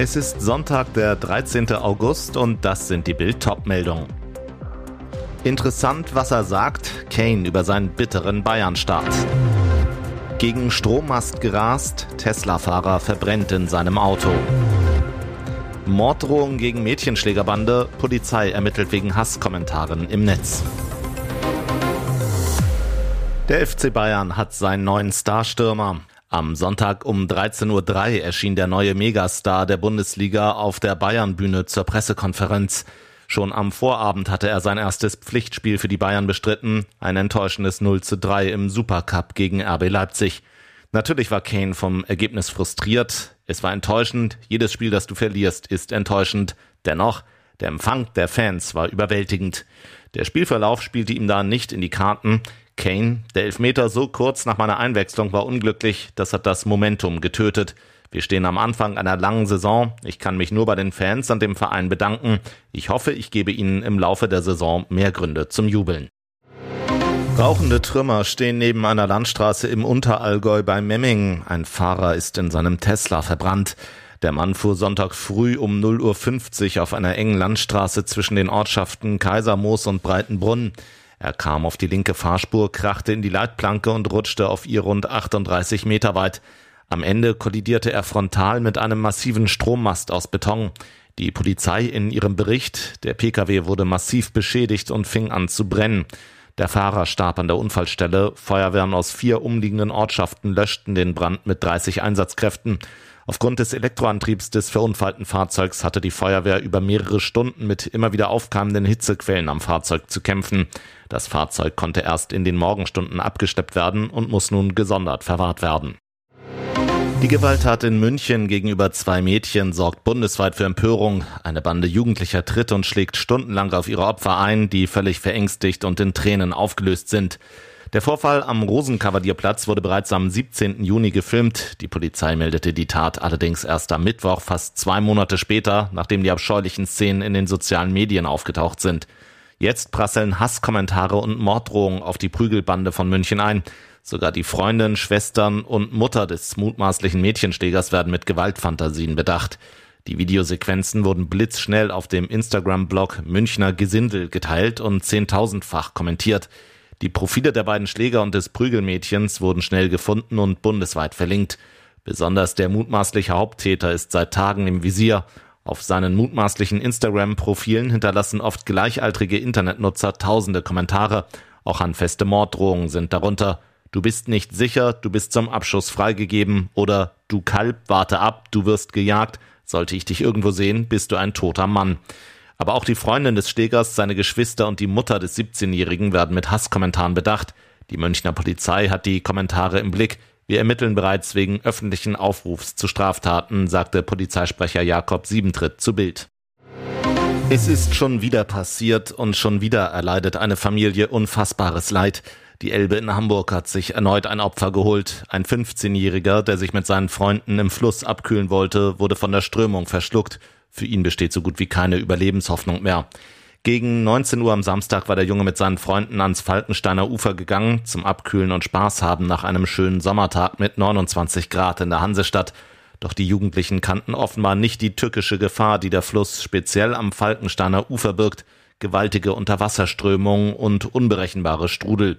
Es ist Sonntag, der 13. August und das sind die Bild meldungen Interessant, was er sagt, Kane über seinen bitteren Bayern-Start. Gegen Strommast gerast, Tesla-Fahrer verbrennt in seinem Auto. Morddrohung gegen Mädchenschlägerbande, Polizei ermittelt wegen Hasskommentaren im Netz. Der FC Bayern hat seinen neuen Starstürmer. Am Sonntag um 13.03 Uhr erschien der neue Megastar der Bundesliga auf der Bayern-Bühne zur Pressekonferenz. Schon am Vorabend hatte er sein erstes Pflichtspiel für die Bayern bestritten, ein enttäuschendes 0 zu 3 im Supercup gegen RB Leipzig. Natürlich war Kane vom Ergebnis frustriert. Es war enttäuschend. Jedes Spiel, das du verlierst, ist enttäuschend. Dennoch, der Empfang der Fans war überwältigend. Der Spielverlauf spielte ihm da nicht in die Karten. Kane, der Elfmeter so kurz nach meiner Einwechslung war unglücklich, das hat das Momentum getötet. Wir stehen am Anfang einer langen Saison. Ich kann mich nur bei den Fans und dem Verein bedanken. Ich hoffe, ich gebe Ihnen im Laufe der Saison mehr Gründe zum Jubeln. Rauchende Trümmer stehen neben einer Landstraße im Unterallgäu bei Memmingen. Ein Fahrer ist in seinem Tesla verbrannt. Der Mann fuhr Sonntag früh um 0.50 Uhr auf einer engen Landstraße zwischen den Ortschaften Kaisermoos und Breitenbrunn. Er kam auf die linke Fahrspur, krachte in die Leitplanke und rutschte auf ihr rund 38 Meter weit. Am Ende kollidierte er frontal mit einem massiven Strommast aus Beton. Die Polizei in ihrem Bericht, der Pkw wurde massiv beschädigt und fing an zu brennen. Der Fahrer starb an der Unfallstelle. Feuerwehren aus vier umliegenden Ortschaften löschten den Brand mit 30 Einsatzkräften. Aufgrund des Elektroantriebs des verunfallten Fahrzeugs hatte die Feuerwehr über mehrere Stunden mit immer wieder aufkeimenden Hitzequellen am Fahrzeug zu kämpfen. Das Fahrzeug konnte erst in den Morgenstunden abgesteppt werden und muss nun gesondert verwahrt werden. Die Gewalttat in München gegenüber zwei Mädchen sorgt bundesweit für Empörung. Eine Bande Jugendlicher tritt und schlägt stundenlang auf ihre Opfer ein, die völlig verängstigt und in Tränen aufgelöst sind. Der Vorfall am Rosenkavalierplatz wurde bereits am 17. Juni gefilmt. Die Polizei meldete die Tat allerdings erst am Mittwoch, fast zwei Monate später, nachdem die abscheulichen Szenen in den sozialen Medien aufgetaucht sind. Jetzt prasseln Hasskommentare und Morddrohungen auf die Prügelbande von München ein. Sogar die Freundin, Schwestern und Mutter des mutmaßlichen Mädchenschlägers werden mit Gewaltfantasien bedacht. Die Videosequenzen wurden blitzschnell auf dem Instagram-Blog Münchner Gesindel geteilt und zehntausendfach kommentiert. Die Profile der beiden Schläger und des Prügelmädchens wurden schnell gefunden und bundesweit verlinkt. Besonders der mutmaßliche Haupttäter ist seit Tagen im Visier. Auf seinen mutmaßlichen Instagram-Profilen hinterlassen oft gleichaltrige Internetnutzer tausende Kommentare. Auch handfeste Morddrohungen sind darunter. Du bist nicht sicher, du bist zum Abschuss freigegeben oder du Kalb, warte ab, du wirst gejagt. Sollte ich dich irgendwo sehen, bist du ein toter Mann. Aber auch die Freundin des Schlägers, seine Geschwister und die Mutter des 17-Jährigen werden mit Hasskommentaren bedacht. Die Münchner Polizei hat die Kommentare im Blick. Wir ermitteln bereits wegen öffentlichen Aufrufs zu Straftaten, sagte Polizeisprecher Jakob Siebentritt zu Bild. Es ist schon wieder passiert und schon wieder erleidet eine Familie unfassbares Leid. Die Elbe in Hamburg hat sich erneut ein Opfer geholt. Ein 15-Jähriger, der sich mit seinen Freunden im Fluss abkühlen wollte, wurde von der Strömung verschluckt. Für ihn besteht so gut wie keine Überlebenshoffnung mehr. Gegen 19 Uhr am Samstag war der Junge mit seinen Freunden ans Falkensteiner Ufer gegangen, zum Abkühlen und Spaß haben nach einem schönen Sommertag mit 29 Grad in der Hansestadt. Doch die Jugendlichen kannten offenbar nicht die tückische Gefahr, die der Fluss speziell am Falkensteiner Ufer birgt, gewaltige Unterwasserströmungen und unberechenbare Strudel.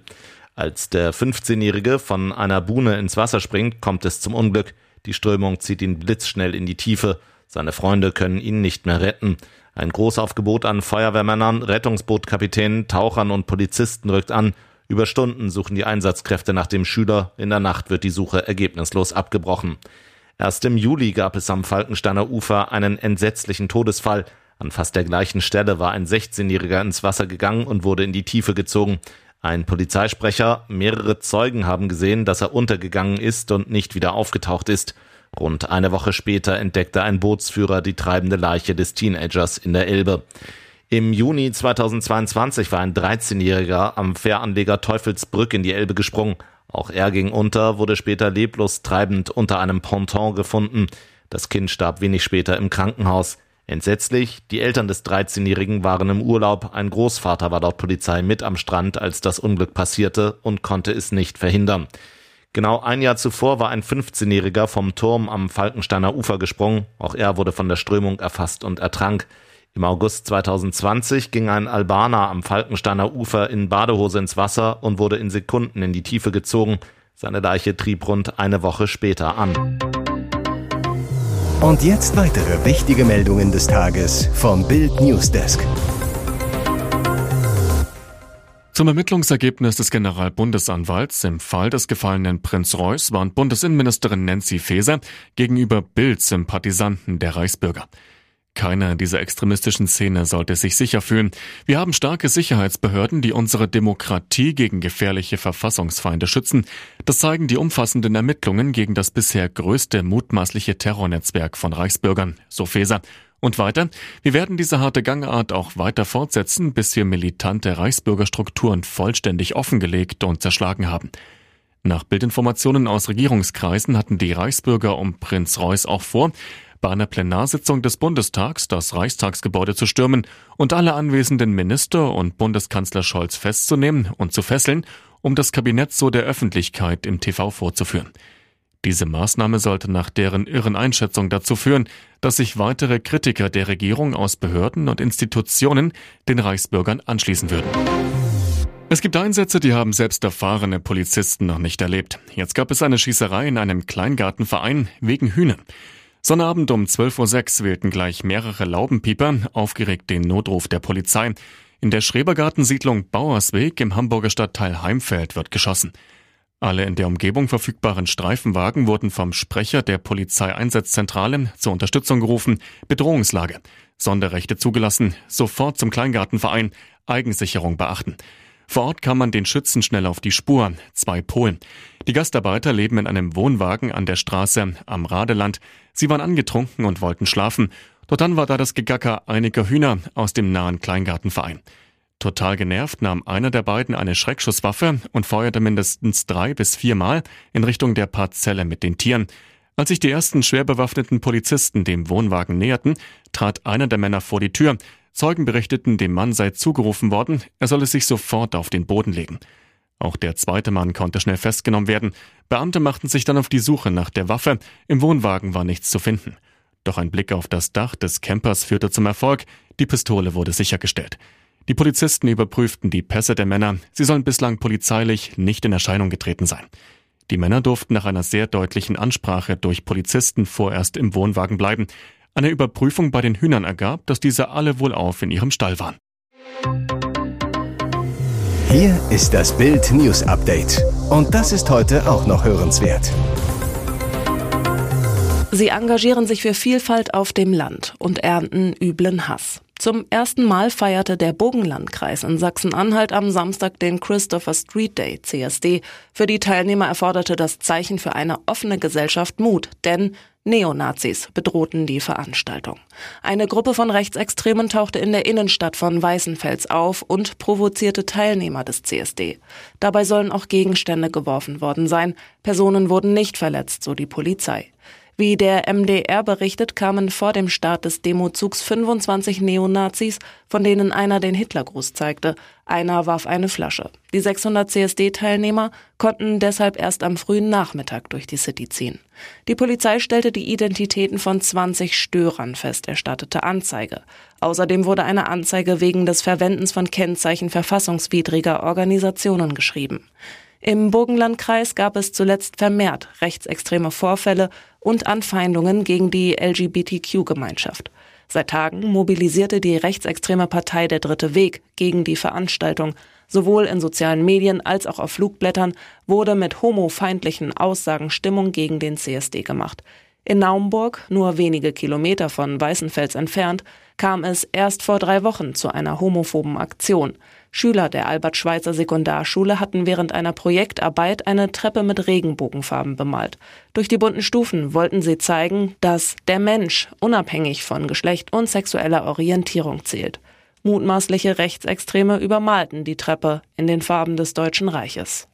Als der 15-Jährige von einer Buhne ins Wasser springt, kommt es zum Unglück. Die Strömung zieht ihn blitzschnell in die Tiefe. Seine Freunde können ihn nicht mehr retten. Ein Großaufgebot an Feuerwehrmännern, Rettungsbootkapitänen, Tauchern und Polizisten rückt an. Über Stunden suchen die Einsatzkräfte nach dem Schüler. In der Nacht wird die Suche ergebnislos abgebrochen. Erst im Juli gab es am Falkensteiner Ufer einen entsetzlichen Todesfall. An fast der gleichen Stelle war ein 16-Jähriger ins Wasser gegangen und wurde in die Tiefe gezogen. Ein Polizeisprecher, mehrere Zeugen haben gesehen, dass er untergegangen ist und nicht wieder aufgetaucht ist. Rund eine Woche später entdeckte ein Bootsführer die treibende Leiche des Teenagers in der Elbe. Im Juni 2022 war ein 13-Jähriger am Fähranleger Teufelsbrück in die Elbe gesprungen. Auch er ging unter, wurde später leblos treibend unter einem Ponton gefunden. Das Kind starb wenig später im Krankenhaus. Entsetzlich, die Eltern des 13-Jährigen waren im Urlaub, ein Großvater war laut Polizei mit am Strand, als das Unglück passierte und konnte es nicht verhindern. Genau ein Jahr zuvor war ein 15-Jähriger vom Turm am Falkensteiner Ufer gesprungen, auch er wurde von der Strömung erfasst und ertrank. Im August 2020 ging ein Albaner am Falkensteiner Ufer in Badehose ins Wasser und wurde in Sekunden in die Tiefe gezogen. Seine Leiche trieb rund eine Woche später an. Und jetzt weitere wichtige Meldungen des Tages vom Bild Newsdesk. Zum Ermittlungsergebnis des Generalbundesanwalts im Fall des gefallenen Prinz Reuß warnt Bundesinnenministerin Nancy Faeser gegenüber Bild-Sympathisanten der Reichsbürger. Keiner dieser extremistischen Szene sollte sich sicher fühlen. Wir haben starke Sicherheitsbehörden, die unsere Demokratie gegen gefährliche Verfassungsfeinde schützen. Das zeigen die umfassenden Ermittlungen gegen das bisher größte mutmaßliche Terrornetzwerk von Reichsbürgern, so Feser. Und weiter, wir werden diese harte Gangart auch weiter fortsetzen, bis wir militante Reichsbürgerstrukturen vollständig offengelegt und zerschlagen haben. Nach Bildinformationen aus Regierungskreisen hatten die Reichsbürger um Prinz Reuß auch vor, bei einer Plenarsitzung des Bundestags das Reichstagsgebäude zu stürmen und alle anwesenden Minister und Bundeskanzler Scholz festzunehmen und zu fesseln, um das Kabinett so der Öffentlichkeit im TV vorzuführen. Diese Maßnahme sollte nach deren irren Einschätzung dazu führen, dass sich weitere Kritiker der Regierung aus Behörden und Institutionen den Reichsbürgern anschließen würden. Es gibt Einsätze, die haben selbst erfahrene Polizisten noch nicht erlebt. Jetzt gab es eine Schießerei in einem Kleingartenverein wegen Hühnern. Sonnabend um 12.06 Uhr wählten gleich mehrere Laubenpieper aufgeregt den Notruf der Polizei. In der Schrebergartensiedlung Bauersweg im Hamburger Stadtteil Heimfeld wird geschossen. Alle in der Umgebung verfügbaren Streifenwagen wurden vom Sprecher der Polizeieinsatzzentrale zur Unterstützung gerufen. Bedrohungslage. Sonderrechte zugelassen. Sofort zum Kleingartenverein. Eigensicherung beachten. Vor Ort kam man den Schützen schnell auf die Spur. Zwei Polen. Die Gastarbeiter leben in einem Wohnwagen an der Straße am Radeland. Sie waren angetrunken und wollten schlafen. Doch dann war da das Gegacker einiger Hühner aus dem nahen Kleingartenverein. Total genervt nahm einer der beiden eine Schreckschusswaffe und feuerte mindestens drei bis viermal in Richtung der Parzelle mit den Tieren. Als sich die ersten schwer bewaffneten Polizisten dem Wohnwagen näherten, trat einer der Männer vor die Tür, Zeugen berichteten, dem Mann sei zugerufen worden, er solle sich sofort auf den Boden legen. Auch der zweite Mann konnte schnell festgenommen werden. Beamte machten sich dann auf die Suche nach der Waffe. Im Wohnwagen war nichts zu finden. Doch ein Blick auf das Dach des Campers führte zum Erfolg. Die Pistole wurde sichergestellt. Die Polizisten überprüften die Pässe der Männer. Sie sollen bislang polizeilich nicht in Erscheinung getreten sein. Die Männer durften nach einer sehr deutlichen Ansprache durch Polizisten vorerst im Wohnwagen bleiben. Eine Überprüfung bei den Hühnern ergab, dass diese alle wohlauf in ihrem Stall waren. Hier ist das Bild News Update. Und das ist heute auch noch hörenswert. Sie engagieren sich für Vielfalt auf dem Land und ernten üblen Hass. Zum ersten Mal feierte der Bogenlandkreis in Sachsen-Anhalt am Samstag den Christopher Street Day, CSD. Für die Teilnehmer erforderte das Zeichen für eine offene Gesellschaft Mut, denn Neonazis bedrohten die Veranstaltung. Eine Gruppe von Rechtsextremen tauchte in der Innenstadt von Weißenfels auf und provozierte Teilnehmer des CSD. Dabei sollen auch Gegenstände geworfen worden sein. Personen wurden nicht verletzt, so die Polizei. Wie der MDR berichtet, kamen vor dem Start des Demozugs 25 Neonazis, von denen einer den Hitlergruß zeigte. Einer warf eine Flasche. Die 600 CSD-Teilnehmer konnten deshalb erst am frühen Nachmittag durch die City ziehen. Die Polizei stellte die Identitäten von 20 Störern fest, erstattete Anzeige. Außerdem wurde eine Anzeige wegen des Verwendens von Kennzeichen verfassungswidriger Organisationen geschrieben. Im Burgenlandkreis gab es zuletzt vermehrt rechtsextreme Vorfälle und Anfeindungen gegen die LGBTQ-Gemeinschaft. Seit Tagen mobilisierte die rechtsextreme Partei Der Dritte Weg gegen die Veranstaltung. Sowohl in sozialen Medien als auch auf Flugblättern wurde mit homofeindlichen Aussagen Stimmung gegen den CSD gemacht. In Naumburg, nur wenige Kilometer von Weißenfels entfernt, kam es erst vor drei Wochen zu einer homophoben Aktion. Schüler der Albert-Schweitzer Sekundarschule hatten während einer Projektarbeit eine Treppe mit Regenbogenfarben bemalt. Durch die bunten Stufen wollten sie zeigen, dass der Mensch unabhängig von Geschlecht und sexueller Orientierung zählt. Mutmaßliche Rechtsextreme übermalten die Treppe in den Farben des Deutschen Reiches.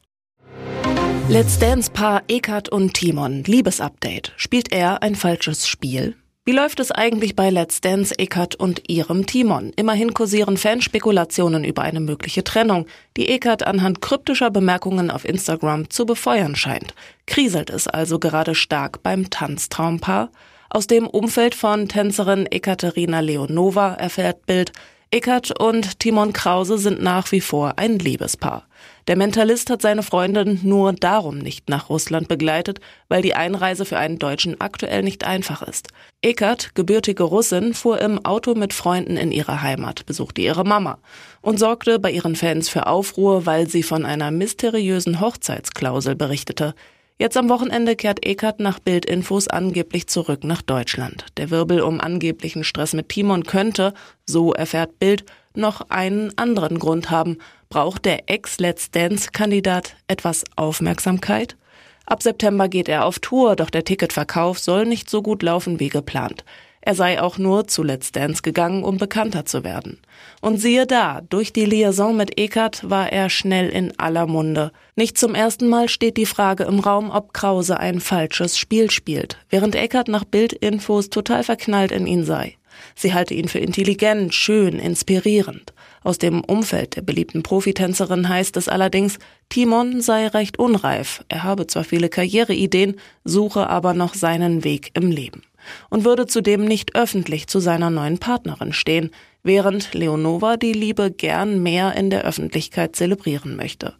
Let's Dance-Paar Eckart und Timon. Liebesupdate. Spielt er ein falsches Spiel? Wie läuft es eigentlich bei Let's Dance Eckart und ihrem Timon? Immerhin kursieren Fanspekulationen über eine mögliche Trennung, die Eckart anhand kryptischer Bemerkungen auf Instagram zu befeuern scheint. Kriselt es also gerade stark beim Tanztraumpaar? Aus dem Umfeld von Tänzerin Ekaterina Leonova erfährt Bild, Eckert und Timon Krause sind nach wie vor ein Liebespaar. Der Mentalist hat seine Freundin nur darum nicht nach Russland begleitet, weil die Einreise für einen Deutschen aktuell nicht einfach ist. Eckert, gebürtige Russin, fuhr im Auto mit Freunden in ihre Heimat, besuchte ihre Mama und sorgte bei ihren Fans für Aufruhr, weil sie von einer mysteriösen Hochzeitsklausel berichtete. Jetzt am Wochenende kehrt Eckert nach Bildinfos angeblich zurück nach Deutschland. Der Wirbel um angeblichen Stress mit Timon könnte, so erfährt Bild, noch einen anderen Grund haben. Braucht der Ex-Let's Dance-Kandidat etwas Aufmerksamkeit? Ab September geht er auf Tour, doch der Ticketverkauf soll nicht so gut laufen wie geplant. Er sei auch nur zu Let's Dance gegangen, um bekannter zu werden. Und siehe da, durch die Liaison mit Eckert war er schnell in aller Munde. Nicht zum ersten Mal steht die Frage im Raum, ob Krause ein falsches Spiel spielt, während Eckert nach Bildinfos total verknallt in ihn sei. Sie halte ihn für intelligent, schön, inspirierend. Aus dem Umfeld der beliebten Profitänzerin heißt es allerdings, Timon sei recht unreif, er habe zwar viele Karriereideen, suche aber noch seinen Weg im Leben und würde zudem nicht öffentlich zu seiner neuen Partnerin stehen, während Leonova die Liebe gern mehr in der Öffentlichkeit zelebrieren möchte.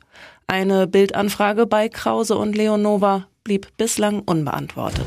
Eine Bildanfrage bei Krause und Leonova blieb bislang unbeantwortet.